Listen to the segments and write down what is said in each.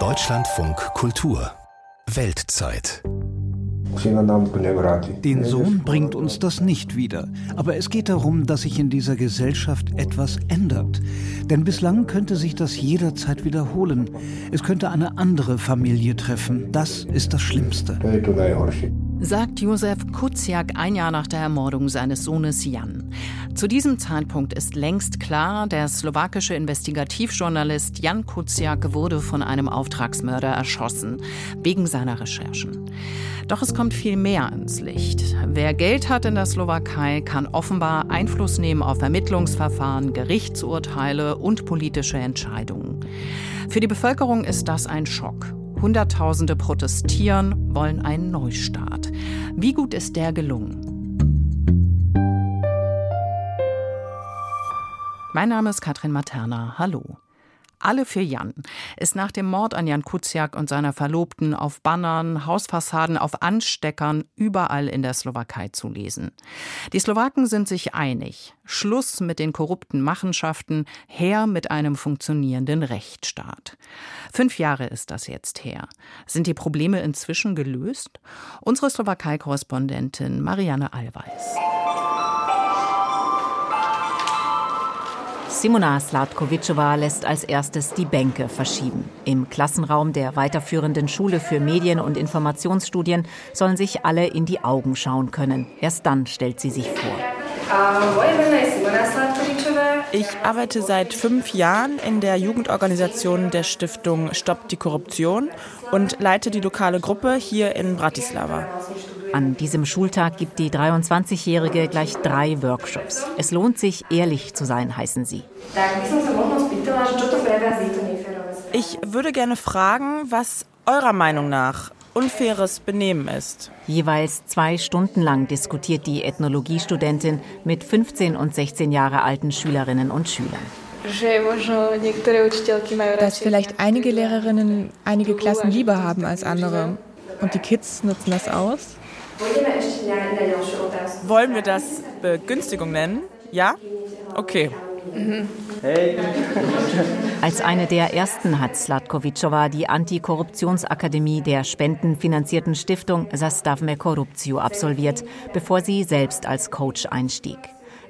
Deutschlandfunk Kultur Weltzeit den Sohn bringt uns das nicht wieder. Aber es geht darum, dass sich in dieser Gesellschaft etwas ändert. Denn bislang könnte sich das jederzeit wiederholen. Es könnte eine andere Familie treffen. Das ist das Schlimmste sagt Josef Kuciak ein Jahr nach der Ermordung seines Sohnes Jan. Zu diesem Zeitpunkt ist längst klar, der slowakische Investigativjournalist Jan Kuciak wurde von einem Auftragsmörder erschossen, wegen seiner Recherchen. Doch es kommt viel mehr ins Licht. Wer Geld hat in der Slowakei, kann offenbar Einfluss nehmen auf Ermittlungsverfahren, Gerichtsurteile und politische Entscheidungen. Für die Bevölkerung ist das ein Schock. Hunderttausende protestieren, wollen einen Neustart. Wie gut ist der gelungen? Mein Name ist Katrin Materna. Hallo. Alle für Jan ist nach dem Mord an Jan Kuciak und seiner Verlobten auf Bannern, Hausfassaden, auf Ansteckern überall in der Slowakei zu lesen. Die Slowaken sind sich einig. Schluss mit den korrupten Machenschaften, her mit einem funktionierenden Rechtsstaat. Fünf Jahre ist das jetzt her. Sind die Probleme inzwischen gelöst? Unsere Slowakei-Korrespondentin Marianne Allweis. Simona Slatkovičová lässt als erstes die Bänke verschieben. Im Klassenraum der weiterführenden Schule für Medien- und Informationsstudien sollen sich alle in die Augen schauen können. Erst dann stellt sie sich vor. Ich arbeite seit fünf Jahren in der Jugendorganisation der Stiftung Stoppt die Korruption und leite die lokale Gruppe hier in Bratislava. An diesem Schultag gibt die 23-Jährige gleich drei Workshops. Es lohnt sich, ehrlich zu sein, heißen sie. Ich würde gerne fragen, was eurer Meinung nach unfaires Benehmen ist. Jeweils zwei Stunden lang diskutiert die Ethnologiestudentin mit 15 und 16 Jahre alten Schülerinnen und Schülern. Dass vielleicht einige Lehrerinnen einige Klassen lieber haben als andere. Und die Kids nutzen das aus? Wollen wir das Begünstigung nennen? Ja? Okay. Mhm. Hey. Als eine der ersten hat Slatkovičová die Antikorruptionsakademie der spendenfinanzierten Stiftung Zastavme Korruptio absolviert, bevor sie selbst als Coach einstieg.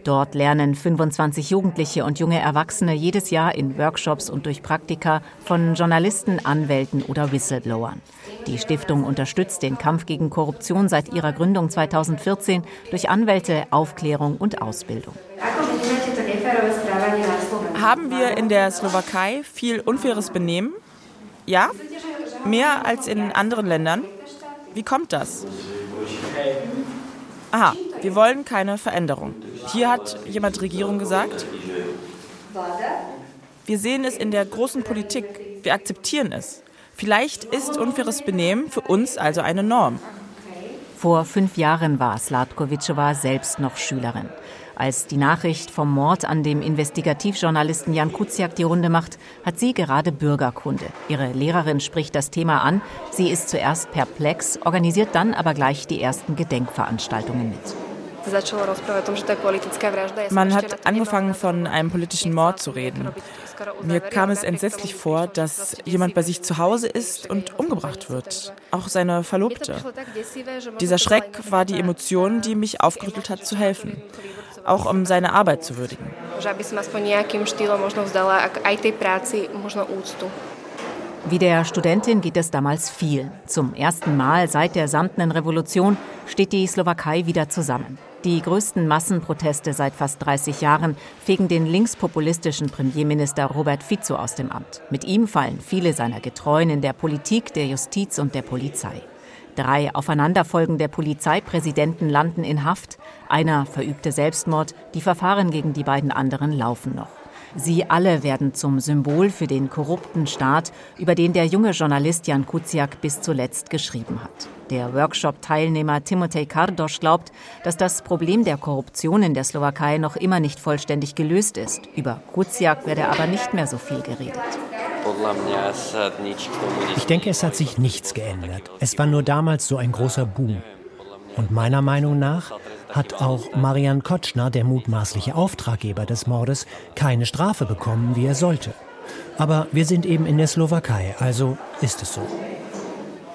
Dort lernen 25 Jugendliche und junge Erwachsene jedes Jahr in Workshops und durch Praktika von Journalisten, Anwälten oder Whistleblowern. Die Stiftung unterstützt den Kampf gegen Korruption seit ihrer Gründung 2014 durch Anwälte, Aufklärung und Ausbildung. Haben wir in der Slowakei viel unfaires Benehmen? Ja? Mehr als in anderen Ländern? Wie kommt das? Aha, wir wollen keine Veränderung. Hier hat jemand Regierung gesagt. Wir sehen es in der großen Politik. Wir akzeptieren es. Vielleicht ist unfaires Benehmen für uns also eine Norm. Vor fünf Jahren war Slatkovičová selbst noch Schülerin. Als die Nachricht vom Mord an dem Investigativjournalisten Jan Kuciak die Runde macht, hat sie gerade Bürgerkunde. Ihre Lehrerin spricht das Thema an. Sie ist zuerst perplex, organisiert dann aber gleich die ersten Gedenkveranstaltungen mit. Man hat angefangen, von einem politischen Mord zu reden. Mir kam es entsetzlich vor, dass jemand bei sich zu Hause ist und umgebracht wird. Auch seine Verlobte. Dieser Schreck war die Emotion, die mich aufgerüttelt hat, zu helfen. Auch um seine Arbeit zu würdigen. Wie der Studentin geht es damals viel. Zum ersten Mal seit der Samtenen Revolution steht die Slowakei wieder zusammen. Die größten Massenproteste seit fast 30 Jahren fegen den linkspopulistischen Premierminister Robert Fico aus dem Amt. Mit ihm fallen viele seiner Getreuen in der Politik, der Justiz und der Polizei. Drei aufeinanderfolgende Polizeipräsidenten landen in Haft. Einer verübte Selbstmord. Die Verfahren gegen die beiden anderen laufen noch. Sie alle werden zum Symbol für den korrupten Staat, über den der junge Journalist Jan Kuciak bis zuletzt geschrieben hat. Der Workshop-Teilnehmer Timotej Kardosch glaubt, dass das Problem der Korruption in der Slowakei noch immer nicht vollständig gelöst ist. Über Kuciak werde aber nicht mehr so viel geredet. Ich denke, es hat sich nichts geändert. Es war nur damals so ein großer Boom. Und meiner Meinung nach hat auch Marian Kotschner, der mutmaßliche Auftraggeber des Mordes, keine Strafe bekommen, wie er sollte. Aber wir sind eben in der Slowakei, also ist es so.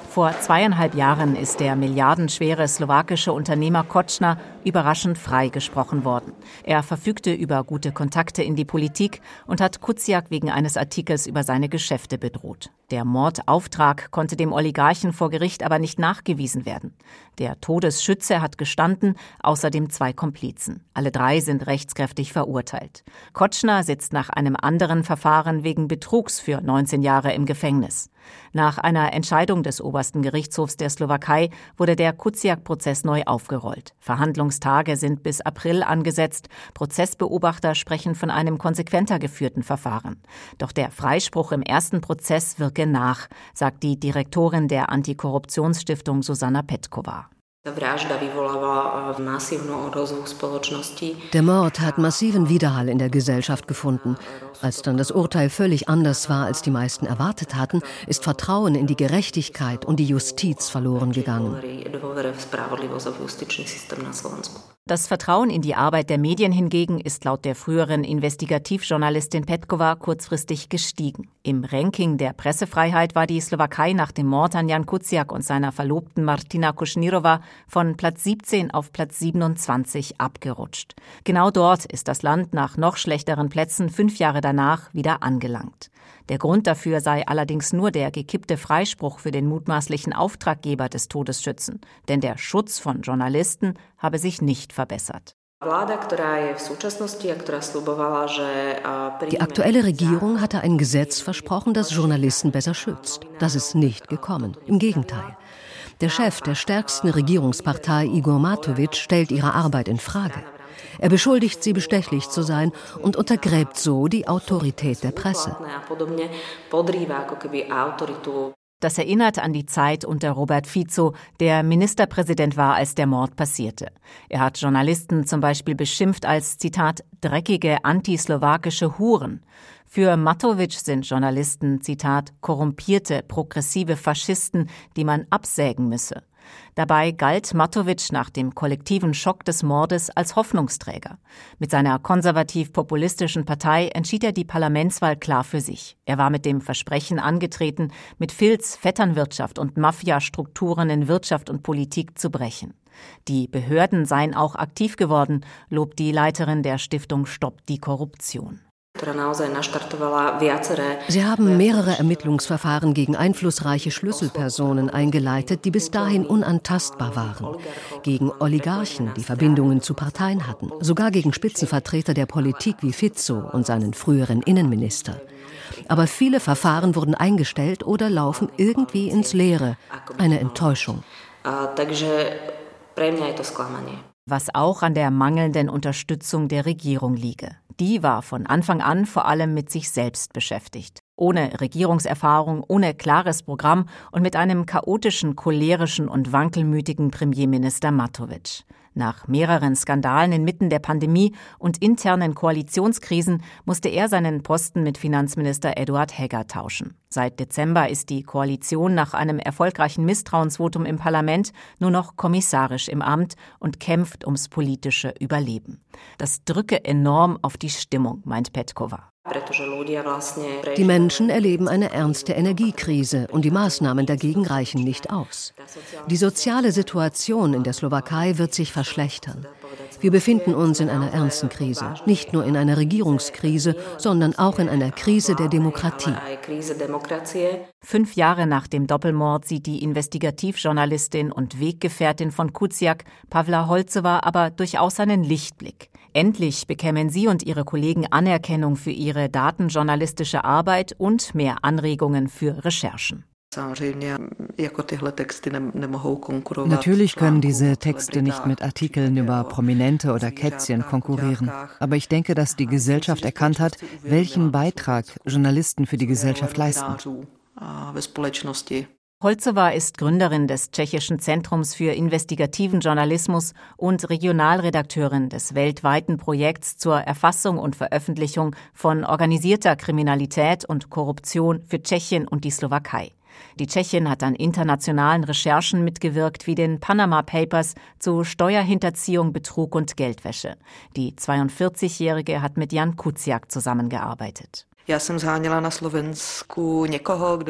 Vor zweieinhalb Jahren ist der milliardenschwere slowakische Unternehmer Kotschner überraschend freigesprochen worden. Er verfügte über gute Kontakte in die Politik und hat Kuciak wegen eines Artikels über seine Geschäfte bedroht. Der Mordauftrag konnte dem Oligarchen vor Gericht aber nicht nachgewiesen werden. Der Todesschütze hat gestanden, außerdem zwei Komplizen. Alle drei sind rechtskräftig verurteilt. Kotschner sitzt nach einem anderen Verfahren wegen Betrugs für 19 Jahre im Gefängnis. Nach einer Entscheidung des obersten Gerichtshofs der Slowakei wurde der Kuciak-Prozess neu aufgerollt. Verhandlungstage sind bis April angesetzt. Prozessbeobachter sprechen von einem konsequenter geführten Verfahren. Doch der Freispruch im ersten Prozess wirke nach, sagt die Direktorin der Antikorruptionsstiftung Susanna Petkova. Der Mord hat massiven Widerhall in der Gesellschaft gefunden. Als dann das Urteil völlig anders war, als die meisten erwartet hatten, ist Vertrauen in die Gerechtigkeit und die Justiz verloren gegangen. Das Vertrauen in die Arbeit der Medien hingegen ist laut der früheren Investigativjournalistin Petkova kurzfristig gestiegen. Im Ranking der Pressefreiheit war die Slowakei nach dem Mord an Jan Kuciak und seiner Verlobten Martina Kuschnirova von Platz 17 auf Platz 27 abgerutscht. Genau dort ist das Land nach noch schlechteren Plätzen fünf Jahre danach wieder angelangt. Der Grund dafür sei allerdings nur der gekippte Freispruch für den mutmaßlichen Auftraggeber des Todesschützen, denn der Schutz von Journalisten habe sich nicht verbessert. Die aktuelle Regierung hatte ein Gesetz versprochen, das Journalisten besser schützt. Das ist nicht gekommen. Im Gegenteil. Der Chef der stärksten Regierungspartei, Igor Matovic, stellt ihre Arbeit in Frage. Er beschuldigt sie, bestechlich zu sein und untergräbt so die Autorität der Presse. Das erinnert an die Zeit unter Robert Fico, der Ministerpräsident war, als der Mord passierte. Er hat Journalisten zum Beispiel beschimpft als, Zitat, dreckige antislowakische Huren. Für Matovic sind Journalisten, Zitat, korrumpierte, progressive Faschisten, die man absägen müsse. Dabei galt Matovic nach dem kollektiven Schock des Mordes als Hoffnungsträger. Mit seiner konservativ-populistischen Partei entschied er die Parlamentswahl klar für sich. Er war mit dem Versprechen angetreten, mit Filz, Vetternwirtschaft und Mafiastrukturen in Wirtschaft und Politik zu brechen. Die Behörden seien auch aktiv geworden, lobt die Leiterin der Stiftung Stopp die Korruption. Sie haben mehrere Ermittlungsverfahren gegen einflussreiche Schlüsselpersonen eingeleitet, die bis dahin unantastbar waren. Gegen Oligarchen, die Verbindungen zu Parteien hatten. Sogar gegen Spitzenvertreter der Politik wie Fizzo und seinen früheren Innenminister. Aber viele Verfahren wurden eingestellt oder laufen irgendwie ins Leere. Eine Enttäuschung. Was auch an der mangelnden Unterstützung der Regierung liege die war von Anfang an vor allem mit sich selbst beschäftigt. Ohne Regierungserfahrung, ohne klares Programm und mit einem chaotischen, cholerischen und wankelmütigen Premierminister Matovic. Nach mehreren Skandalen inmitten der Pandemie und internen Koalitionskrisen musste er seinen Posten mit Finanzminister Eduard Hegger tauschen. Seit Dezember ist die Koalition nach einem erfolgreichen Misstrauensvotum im Parlament nur noch kommissarisch im Amt und kämpft ums politische Überleben. Das drücke enorm auf die Stimmung, meint Petkova. Die Menschen erleben eine ernste Energiekrise und die Maßnahmen dagegen reichen nicht aus. Die soziale Situation in der Slowakei wird sich verschlechtern. Wir befinden uns in einer ernsten Krise, nicht nur in einer Regierungskrise, sondern auch in einer Krise der Demokratie. Fünf Jahre nach dem Doppelmord sieht die Investigativjournalistin und Weggefährtin von Kuciak, Pavla Holzewa, aber durchaus einen Lichtblick. Endlich bekämen sie und ihre Kollegen Anerkennung für ihre datenjournalistische Arbeit und mehr Anregungen für Recherchen. Natürlich können diese Texte nicht mit Artikeln über Prominente oder Kätzchen konkurrieren. Aber ich denke, dass die Gesellschaft erkannt hat, welchen Beitrag Journalisten für die Gesellschaft leisten. Holzowa ist Gründerin des Tschechischen Zentrums für investigativen Journalismus und Regionalredakteurin des weltweiten Projekts zur Erfassung und Veröffentlichung von organisierter Kriminalität und Korruption für Tschechien und die Slowakei. Die Tschechin hat an internationalen Recherchen mitgewirkt wie den Panama Papers zu Steuerhinterziehung, Betrug und Geldwäsche. Die 42-Jährige hat mit Jan Kuciak zusammengearbeitet.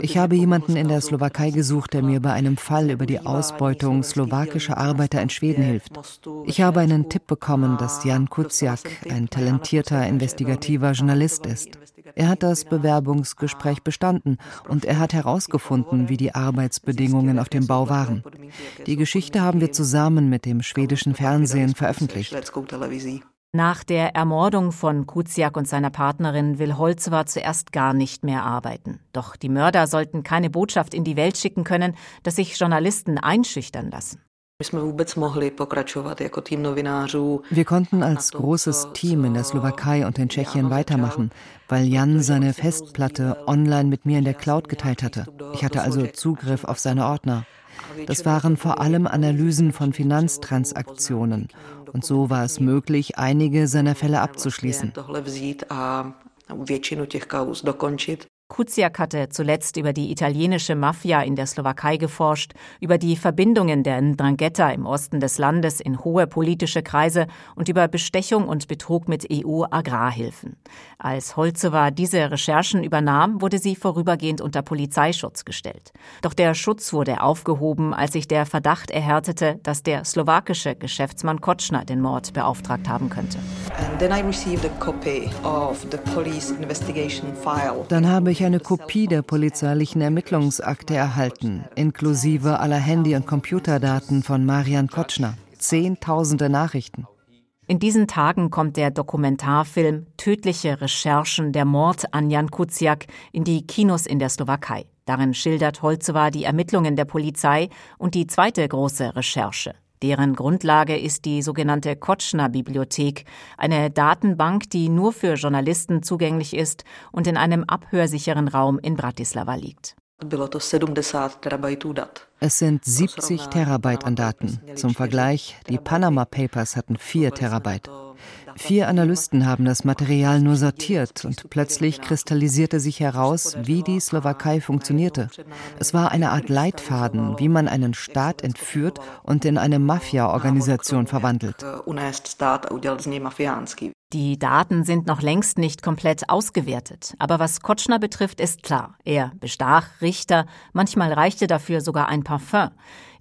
Ich habe jemanden in der Slowakei gesucht, der mir bei einem Fall über die Ausbeutung slowakischer Arbeiter in Schweden hilft. Ich habe einen Tipp bekommen, dass Jan Kuciak ein talentierter investigativer Journalist ist. Er hat das Bewerbungsgespräch bestanden und er hat herausgefunden, wie die Arbeitsbedingungen auf dem Bau waren. Die Geschichte haben wir zusammen mit dem schwedischen Fernsehen veröffentlicht. Nach der Ermordung von Kuciak und seiner Partnerin will Holzowa zuerst gar nicht mehr arbeiten. Doch die Mörder sollten keine Botschaft in die Welt schicken können, dass sich Journalisten einschüchtern lassen. Wir konnten als großes Team in der Slowakei und in Tschechien weitermachen, weil Jan seine Festplatte online mit mir in der Cloud geteilt hatte. Ich hatte also Zugriff auf seine Ordner. Das waren vor allem Analysen von Finanztransaktionen. Und so war es möglich, einige seiner Fälle abzuschließen. Kuciak hatte zuletzt über die italienische Mafia in der Slowakei geforscht, über die Verbindungen der Ndrangheta im Osten des Landes in hohe politische Kreise und über Bestechung und Betrug mit EU-Agrarhilfen. Als Holzowa diese Recherchen übernahm, wurde sie vorübergehend unter Polizeischutz gestellt. Doch der Schutz wurde aufgehoben, als sich der Verdacht erhärtete, dass der slowakische Geschäftsmann Kotschner den Mord beauftragt haben könnte. Dann habe ich eine Kopie der polizeilichen Ermittlungsakte erhalten, inklusive aller Handy- und Computerdaten von Marian Kotschner. Zehntausende Nachrichten. In diesen Tagen kommt der Dokumentarfilm Tödliche Recherchen der Mord an Jan Kuciak in die Kinos in der Slowakei. Darin schildert Holzowa die Ermittlungen der Polizei und die zweite große Recherche. Deren Grundlage ist die sogenannte Kotschner-Bibliothek, eine Datenbank, die nur für Journalisten zugänglich ist und in einem abhörsicheren Raum in Bratislava liegt. Es sind 70 Terabyte an Daten. Zum Vergleich, die Panama Papers hatten 4 Terabyte. Vier Analysten haben das Material nur sortiert und plötzlich kristallisierte sich heraus, wie die Slowakei funktionierte. Es war eine Art Leitfaden, wie man einen Staat entführt und in eine Mafia-Organisation verwandelt. Die Daten sind noch längst nicht komplett ausgewertet. Aber was Kotschner betrifft, ist klar. Er bestach Richter, manchmal reichte dafür sogar ein Parfum.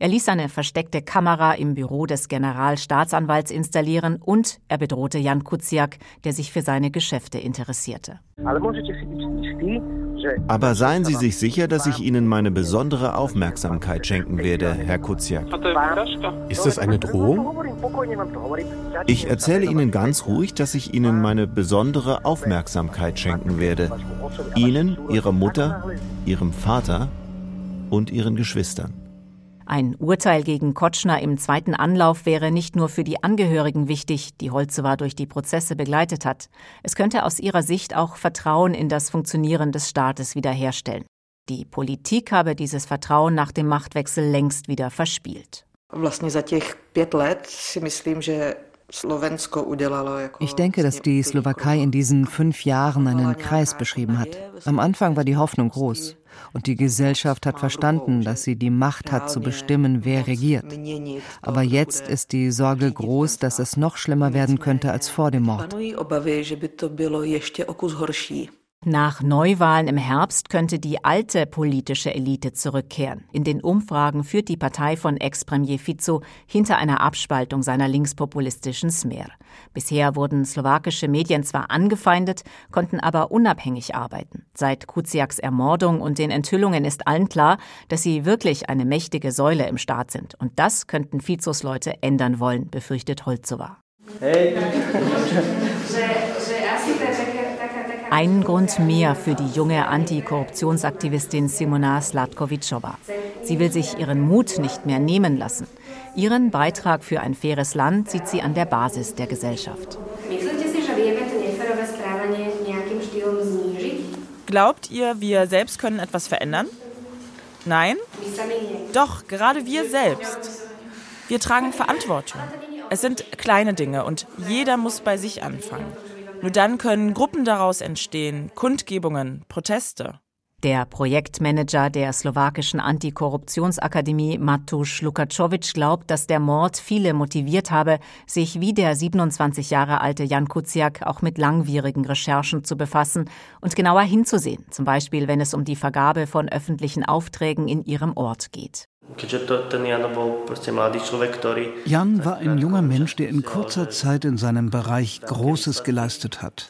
Er ließ eine versteckte Kamera im Büro des Generalstaatsanwalts installieren und er bedrohte Jan Kuciak, der sich für seine Geschäfte interessierte. Aber seien Sie sich sicher, dass ich Ihnen meine besondere Aufmerksamkeit schenken werde, Herr Kuciak. Ist das eine Drohung? Ich erzähle Ihnen ganz ruhig, dass ich Ihnen meine besondere Aufmerksamkeit schenken werde. Ihnen, Ihrer Mutter, Ihrem Vater und Ihren Geschwistern. Ein Urteil gegen Kotschner im zweiten Anlauf wäre nicht nur für die Angehörigen wichtig, die Holzowa durch die Prozesse begleitet hat. Es könnte aus ihrer Sicht auch Vertrauen in das Funktionieren des Staates wiederherstellen. Die Politik habe dieses Vertrauen nach dem Machtwechsel längst wieder verspielt. Ich denke, dass die Slowakei in diesen fünf Jahren einen Kreis beschrieben hat. Am Anfang war die Hoffnung groß. Und die Gesellschaft hat verstanden, dass sie die Macht hat zu bestimmen, wer regiert. Aber jetzt ist die Sorge groß, dass es noch schlimmer werden könnte als vor dem Mord. Nach Neuwahlen im Herbst könnte die alte politische Elite zurückkehren. In den Umfragen führt die Partei von Ex-Premier Fico hinter einer Abspaltung seiner linkspopulistischen Smer. Bisher wurden slowakische Medien zwar angefeindet, konnten aber unabhängig arbeiten. Seit Kuciaks Ermordung und den Enthüllungen ist allen klar, dass sie wirklich eine mächtige Säule im Staat sind. Und das könnten Fizos Leute ändern wollen, befürchtet Holzowa. Hey. Einen Grund mehr für die junge Antikorruptionsaktivistin Simona Slatkovičová. Sie will sich ihren Mut nicht mehr nehmen lassen. Ihren Beitrag für ein faires Land sieht sie an der Basis der Gesellschaft. Glaubt ihr, wir selbst können etwas verändern? Nein? Doch, gerade wir selbst. Wir tragen Verantwortung. Es sind kleine Dinge und jeder muss bei sich anfangen. Nur dann können Gruppen daraus entstehen, Kundgebungen, Proteste. Der Projektmanager der slowakischen Antikorruptionsakademie Matusz Lukaczowicz glaubt, dass der Mord viele motiviert habe, sich wie der 27 Jahre alte Jan Kuciak auch mit langwierigen Recherchen zu befassen und genauer hinzusehen, zum Beispiel wenn es um die Vergabe von öffentlichen Aufträgen in ihrem Ort geht. Jan war ein junger Mensch, der in kurzer Zeit in seinem Bereich Großes geleistet hat.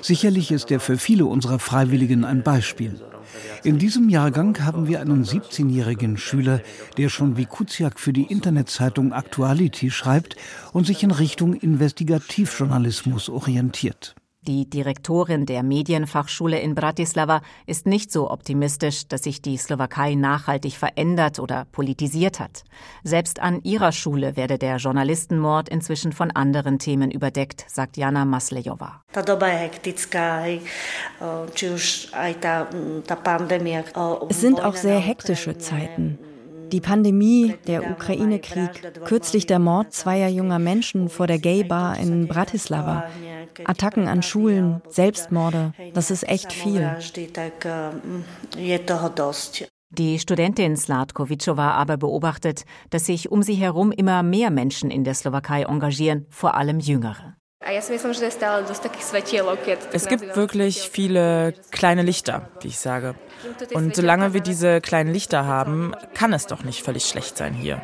Sicherlich ist er für viele unserer Freiwilligen ein Beispiel. In diesem Jahrgang haben wir einen 17-jährigen Schüler, der schon wie Kuciak für die Internetzeitung Actuality schreibt und sich in Richtung Investigativjournalismus orientiert. Die Direktorin der Medienfachschule in Bratislava ist nicht so optimistisch, dass sich die Slowakei nachhaltig verändert oder politisiert hat. Selbst an ihrer Schule werde der Journalistenmord inzwischen von anderen Themen überdeckt, sagt Jana Maslejova. Es sind auch sehr hektische Zeiten. Die Pandemie, der Ukraine-Krieg, kürzlich der Mord zweier junger Menschen vor der Gay-Bar in Bratislava. Attacken an Schulen, Selbstmorde, das ist echt viel. Die Studentin Slatkovičová aber beobachtet, dass sich um sie herum immer mehr Menschen in der Slowakei engagieren, vor allem Jüngere. Es gibt wirklich viele kleine Lichter, wie ich sage. Und solange wir diese kleinen Lichter haben, kann es doch nicht völlig schlecht sein hier.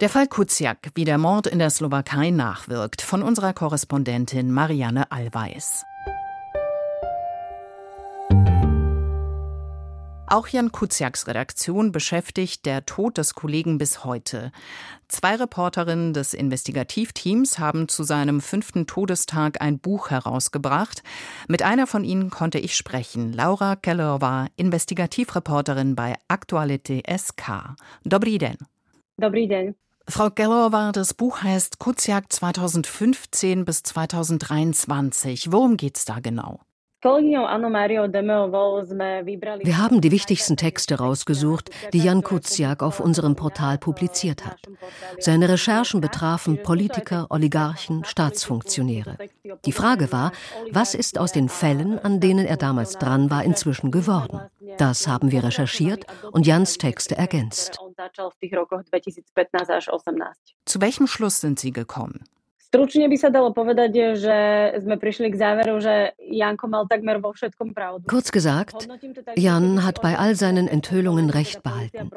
Der Fall Kuciak, wie der Mord in der Slowakei nachwirkt, von unserer Korrespondentin Marianne Allweis. Auch Jan Kuciaks Redaktion beschäftigt der Tod des Kollegen bis heute. Zwei Reporterinnen des Investigativteams haben zu seinem fünften Todestag ein Buch herausgebracht. Mit einer von ihnen konnte ich sprechen. Laura Kellerova, Investigativreporterin bei Aktuality SK. Dobrý den. Dobrý den. Frau Gellower, das Buch heißt Kuziak 2015 bis 2023. Worum geht's da genau? Wir haben die wichtigsten Texte rausgesucht, die Jan Kuciak auf unserem Portal publiziert hat. Seine Recherchen betrafen Politiker, Oligarchen, Staatsfunktionäre. Die Frage war, was ist aus den Fällen, an denen er damals dran war, inzwischen geworden? Das haben wir recherchiert und Jans Texte ergänzt. Zu welchem Schluss sind Sie gekommen? Stručne by sa dalo povedať, že sme prišli k záveru, že Janko mal takmer vo všetkom pravdu. Kurz gesagt, Jan hat bei all seinen Enthüllungen Recht behalten.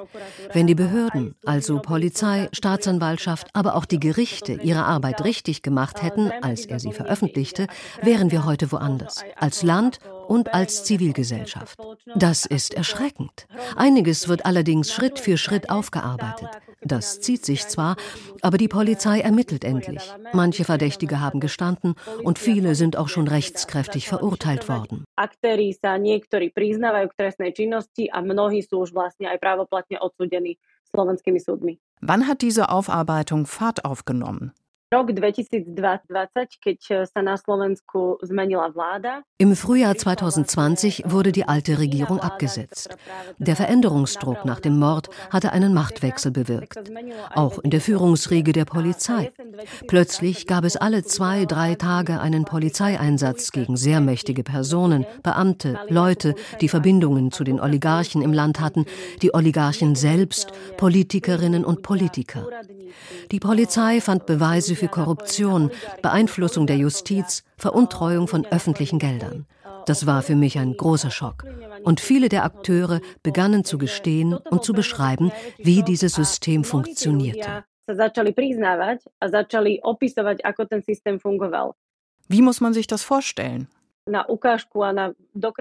Wenn die Behörden, also Polizei, Staatsanwaltschaft, aber auch die Gerichte ihre Arbeit richtig gemacht hätten, als er sie veröffentlichte, wären wir heute woanders. Als Land und als Zivilgesellschaft. Das ist erschreckend. Einiges wird allerdings Schritt für Schritt aufgearbeitet. Das zieht sich zwar, aber die Polizei ermittelt endlich. Manche Verdächtige haben gestanden und viele sind auch schon rechtskräftig verurteilt worden. Wann hat diese Aufarbeitung Fahrt aufgenommen? Rok 2020, keď e, sa na Slovensku zmenila vláda. Im Frühjahr 2020 wurde die alte Regierung abgesetzt. Der Veränderungsdruck nach dem Mord hatte einen Machtwechsel bewirkt. Auch in der Führungsriege der Polizei. Plötzlich gab es alle zwei, drei Tage einen Polizeieinsatz gegen sehr mächtige Personen, Beamte, Leute, die Verbindungen zu den Oligarchen im Land hatten, die Oligarchen selbst, Politikerinnen und Politiker. Die Polizei fand Beweise für Korruption, Beeinflussung der Justiz, Veruntreuung von öffentlichen Geldern. Das war für mich ein großer Schock. Und viele der Akteure begannen zu gestehen und zu beschreiben, wie dieses System funktionierte. Wie muss man sich das vorstellen?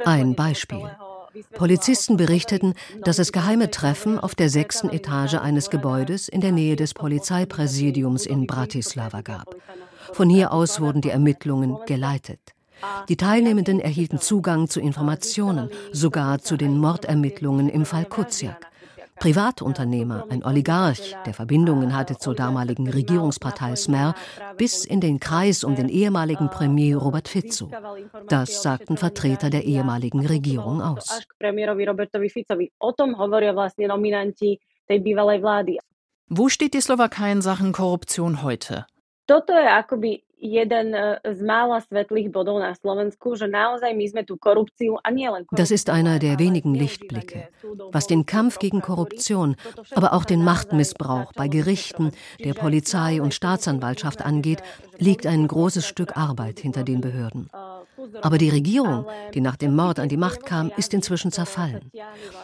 Ein Beispiel. Polizisten berichteten, dass es geheime Treffen auf der sechsten Etage eines Gebäudes in der Nähe des Polizeipräsidiums in Bratislava gab. Von hier aus wurden die Ermittlungen geleitet. Die Teilnehmenden erhielten Zugang zu Informationen, sogar zu den Mordermittlungen im Fall Kuciak. Privatunternehmer, ein Oligarch, der Verbindungen hatte zur damaligen Regierungspartei Smer, bis in den Kreis um den ehemaligen Premier Robert Fico. Das sagten Vertreter der ehemaligen Regierung aus. Wo steht die Slowakei in Sachen Korruption heute? Toto je akoby Das ist einer der wenigen Lichtblicke. Was den Kampf gegen Korruption, aber auch den Machtmissbrauch bei Gerichten, der Polizei und Staatsanwaltschaft angeht, liegt ein großes Stück Arbeit hinter den Behörden. Aber die Regierung, die nach dem Mord an die Macht kam, ist inzwischen zerfallen.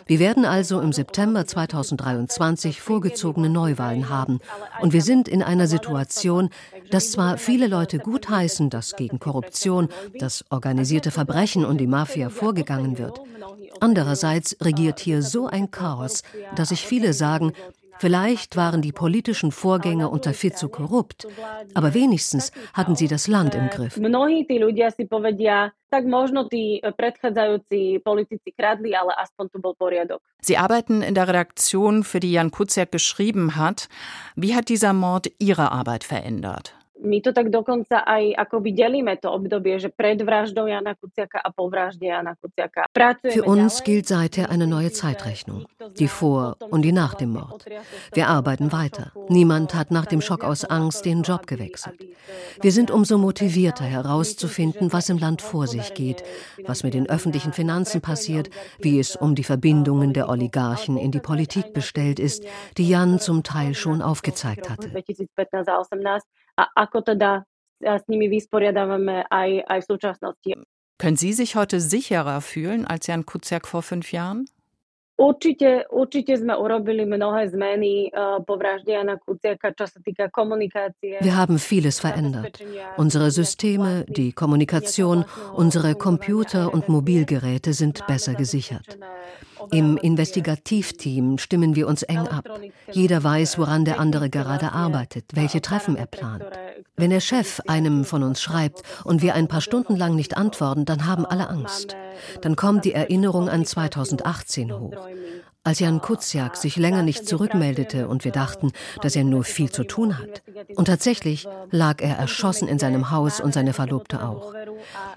Wir werden also im September 2023 vorgezogene Neuwahlen haben. Und wir sind in einer Situation, dass zwar viele Leute gutheißen, dass gegen Korruption, das organisierte Verbrechen und die Mafia vorgegangen wird. Andererseits regiert hier so ein Chaos, dass sich viele sagen, Vielleicht waren die politischen Vorgänge unter Fico korrupt, aber wenigstens hatten sie das Land im Griff. Sie arbeiten in der Redaktion, für die Jan Kuciak geschrieben hat. Wie hat dieser Mord Ihre Arbeit verändert? My to tak dokonca aj akoby delíme to obdobie, že pred vraždou Jana Kuciaka a po vražde Jana Kuciaka. Für uns gilt seither eine neue Zeitrechnung, die vor und die nach dem Mord. Wir arbeiten weiter. Niemand hat nach dem Schock aus Angst den Job gewechselt. Wir sind umso motivierter herauszufinden, was im Land vor sich geht, was mit den öffentlichen Finanzen passiert, wie es um die Verbindungen der Oligarchen in die Politik bestellt ist, die Jan zum Teil schon aufgezeigt hatte a ako teda s nimi vysporiadávame aj, aj v súčasnosti. Können Sie sich heute sicherer fühlen als Jan Kuciak vor fünf Jahren? Určite, určite sme urobili mnohé zmeny uh, po vražde Jana Kuciaka, čo sa týka komunikácie. Wir haben vieles verändert. Unsere Systeme, die Kommunikation, unsere Computer und Mobilgeräte sind besser gesichert. Im Investigativteam stimmen wir uns eng ab. Jeder weiß, woran der andere gerade arbeitet, welche Treffen er plant. Wenn der Chef einem von uns schreibt und wir ein paar Stunden lang nicht antworten, dann haben alle Angst. Dann kommt die Erinnerung an 2018 hoch. Als Jan Kuciak sich länger nicht zurückmeldete und wir dachten, dass er nur viel zu tun hat. Und tatsächlich lag er erschossen in seinem Haus und seine Verlobte auch.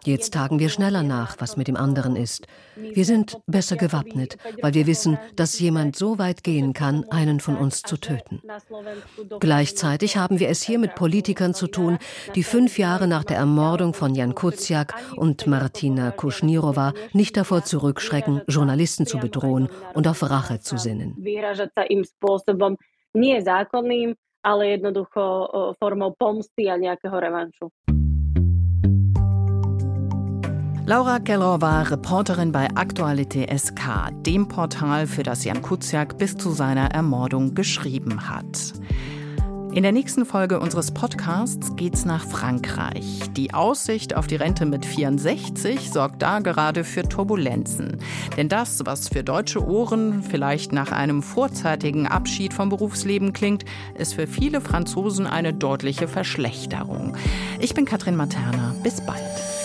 Jetzt tagen wir schneller nach, was mit dem anderen ist. Wir sind besser gewappnet, weil wir wissen, dass jemand so weit gehen kann, einen von uns zu töten. Gleichzeitig haben wir es hier mit Politikern zu tun, die fünf Jahre nach der Ermordung von Jan Kuciak und Martina Kuschnirova nicht davor zurückschrecken, Journalisten zu bedrohen und auf Rache Rache zu sinnen. Laura Keller war Reporterin bei Aktualité SK, dem Portal, für das Jan Kuciak bis zu seiner Ermordung geschrieben hat. In der nächsten Folge unseres Podcasts geht's nach Frankreich. Die Aussicht auf die Rente mit 64 sorgt da gerade für Turbulenzen. Denn das, was für deutsche Ohren vielleicht nach einem vorzeitigen Abschied vom Berufsleben klingt, ist für viele Franzosen eine deutliche Verschlechterung. Ich bin Katrin Materna. Bis bald.